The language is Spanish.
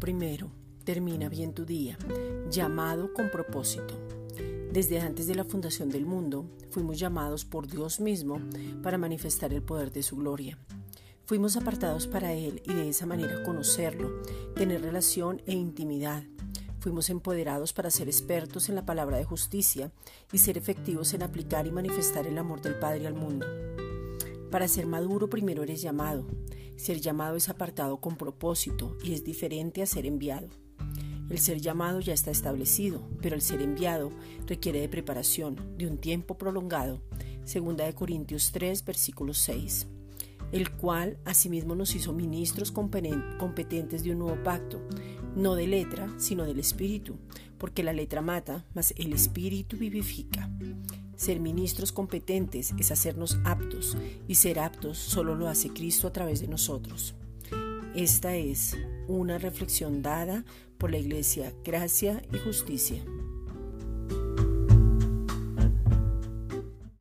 primero, termina bien tu día, llamado con propósito. Desde antes de la fundación del mundo, fuimos llamados por Dios mismo para manifestar el poder de su gloria. Fuimos apartados para Él y de esa manera conocerlo, tener relación e intimidad. Fuimos empoderados para ser expertos en la palabra de justicia y ser efectivos en aplicar y manifestar el amor del Padre al mundo. Para ser maduro primero eres llamado. Ser llamado es apartado con propósito y es diferente a ser enviado. El ser llamado ya está establecido, pero el ser enviado requiere de preparación, de un tiempo prolongado. Segunda de Corintios 3, versículo 6. El cual asimismo nos hizo ministros competentes de un nuevo pacto, no de letra, sino del espíritu, porque la letra mata, mas el espíritu vivifica. Ser ministros competentes es hacernos aptos, y ser aptos solo lo hace Cristo a través de nosotros. Esta es una reflexión dada por la Iglesia Gracia y Justicia.